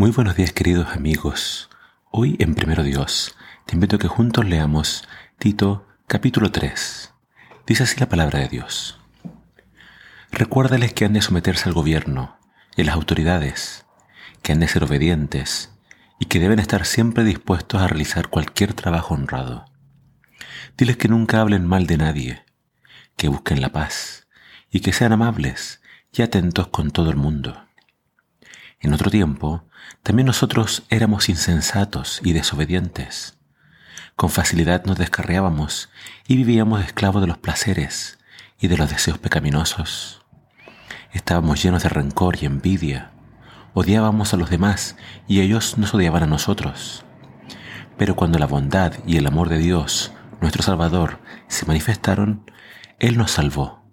Muy buenos días queridos amigos. Hoy en Primero Dios te invito a que juntos leamos Tito capítulo 3. Dice así la palabra de Dios. Recuérdales que han de someterse al gobierno y a las autoridades, que han de ser obedientes y que deben estar siempre dispuestos a realizar cualquier trabajo honrado. Diles que nunca hablen mal de nadie, que busquen la paz y que sean amables y atentos con todo el mundo. En otro tiempo, también nosotros éramos insensatos y desobedientes. Con facilidad nos descarriábamos y vivíamos esclavos de los placeres y de los deseos pecaminosos. Estábamos llenos de rencor y envidia. Odiábamos a los demás y ellos nos odiaban a nosotros. Pero cuando la bondad y el amor de Dios, nuestro Salvador, se manifestaron, Él nos salvó.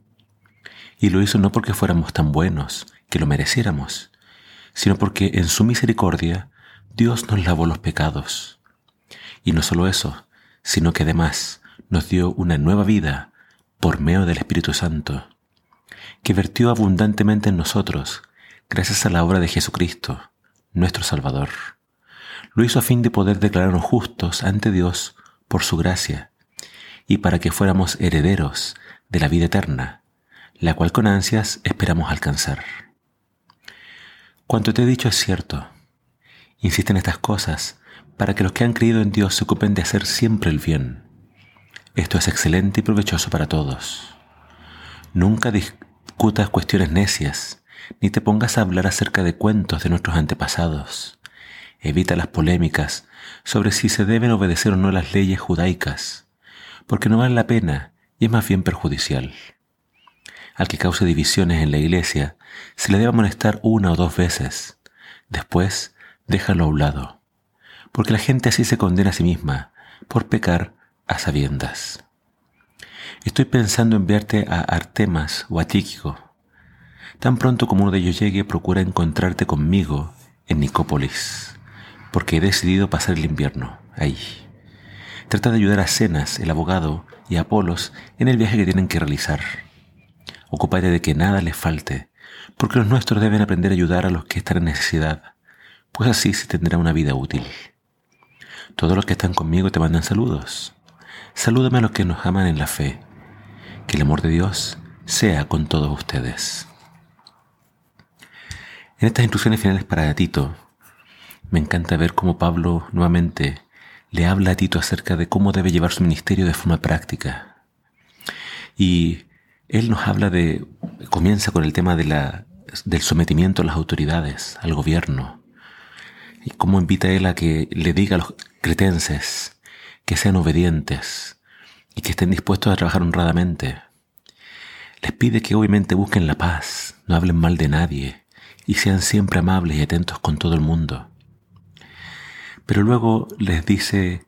Y lo hizo no porque fuéramos tan buenos, que lo mereciéramos, sino porque en su misericordia Dios nos lavó los pecados. Y no solo eso, sino que además nos dio una nueva vida por medio del Espíritu Santo, que vertió abundantemente en nosotros gracias a la obra de Jesucristo, nuestro Salvador. Lo hizo a fin de poder declararnos justos ante Dios por su gracia y para que fuéramos herederos de la vida eterna, la cual con ansias esperamos alcanzar. Cuanto te he dicho es cierto. Insiste en estas cosas para que los que han creído en Dios se ocupen de hacer siempre el bien. Esto es excelente y provechoso para todos. Nunca discutas cuestiones necias, ni te pongas a hablar acerca de cuentos de nuestros antepasados. Evita las polémicas sobre si se deben obedecer o no las leyes judaicas, porque no vale la pena y es más bien perjudicial al que cause divisiones en la iglesia se le debe amonestar una o dos veces. Después, déjalo a un lado, porque la gente así se condena a sí misma por pecar a sabiendas. Estoy pensando enviarte a Artemas o a Tíquico. Tan pronto como uno de ellos llegue, procura encontrarte conmigo en Nicópolis, porque he decidido pasar el invierno ahí. Trata de ayudar a Cenas, el abogado, y a Apolos en el viaje que tienen que realizar Ocúpate de que nada les falte, porque los nuestros deben aprender a ayudar a los que están en necesidad, pues así se tendrá una vida útil. Todos los que están conmigo te mandan saludos. Salúdame a los que nos aman en la fe. Que el amor de Dios sea con todos ustedes. En estas instrucciones finales para Tito, me encanta ver cómo Pablo nuevamente le habla a Tito acerca de cómo debe llevar su ministerio de forma práctica. Y él nos habla de, comienza con el tema de la, del sometimiento a las autoridades, al gobierno, y cómo invita él a que le diga a los cretenses que sean obedientes y que estén dispuestos a trabajar honradamente. Les pide que obviamente busquen la paz, no hablen mal de nadie y sean siempre amables y atentos con todo el mundo. Pero luego les dice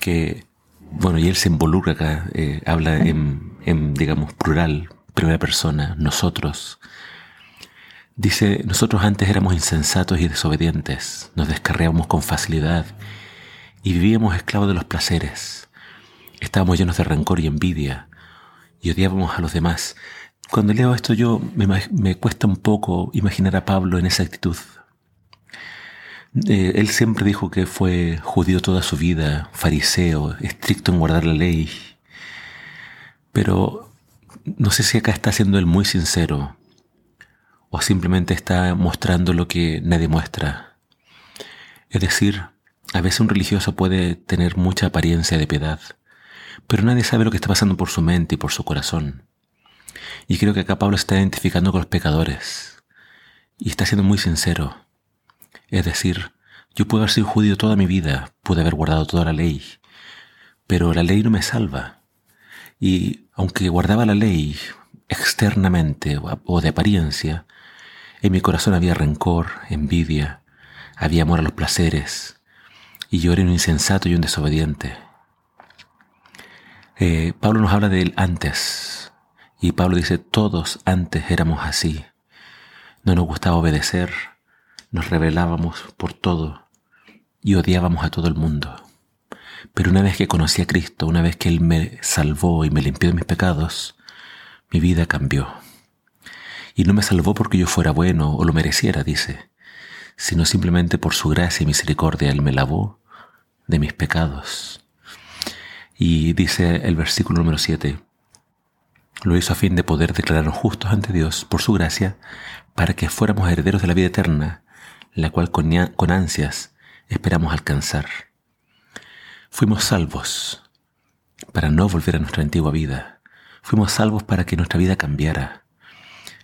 que bueno, y él se involucra acá, eh, habla en, digamos, plural, primera persona, nosotros. Dice, nosotros antes éramos insensatos y desobedientes, nos descarriábamos con facilidad y vivíamos esclavos de los placeres. Estábamos llenos de rencor y envidia y odiábamos a los demás. Cuando leo esto yo me, me cuesta un poco imaginar a Pablo en esa actitud, eh, él siempre dijo que fue judío toda su vida, fariseo, estricto en guardar la ley. Pero no sé si acá está siendo él muy sincero o simplemente está mostrando lo que nadie muestra. Es decir, a veces un religioso puede tener mucha apariencia de piedad, pero nadie sabe lo que está pasando por su mente y por su corazón. Y creo que acá Pablo está identificando con los pecadores y está siendo muy sincero. Es decir, yo puedo haber sido judío toda mi vida, pude haber guardado toda la ley, pero la ley no me salva. Y aunque guardaba la ley externamente o de apariencia, en mi corazón había rencor, envidia, había amor a los placeres, y yo era un insensato y un desobediente. Eh, Pablo nos habla de él antes, y Pablo dice, todos antes éramos así. No nos gustaba obedecer, nos rebelábamos por todo y odiábamos a todo el mundo. Pero una vez que conocí a Cristo, una vez que Él me salvó y me limpió de mis pecados, mi vida cambió. Y no me salvó porque yo fuera bueno o lo mereciera, dice, sino simplemente por su gracia y misericordia Él me lavó de mis pecados. Y dice el versículo número 7, lo hizo a fin de poder declararnos justos ante Dios por su gracia, para que fuéramos herederos de la vida eterna, la cual con ansias esperamos alcanzar. Fuimos salvos para no volver a nuestra antigua vida. Fuimos salvos para que nuestra vida cambiara.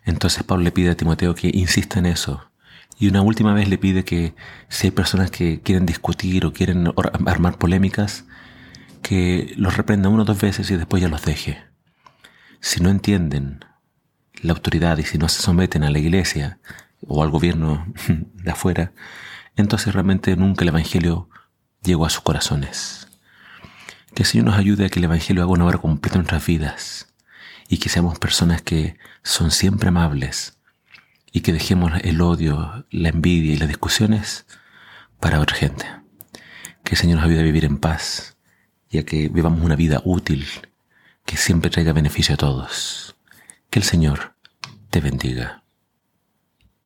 Entonces Pablo le pide a Timoteo que insista en eso. Y una última vez le pide que si hay personas que quieren discutir o quieren armar polémicas, que los reprenda uno o dos veces y después ya los deje. Si no entienden la autoridad y si no se someten a la iglesia o al gobierno de afuera, entonces realmente nunca el Evangelio llegó a sus corazones. Que el Señor nos ayude a que el Evangelio haga una obra completa en nuestras vidas y que seamos personas que son siempre amables y que dejemos el odio, la envidia y las discusiones para otra gente. Que el Señor nos ayude a vivir en paz y a que vivamos una vida útil que siempre traiga beneficio a todos. Que el Señor te bendiga.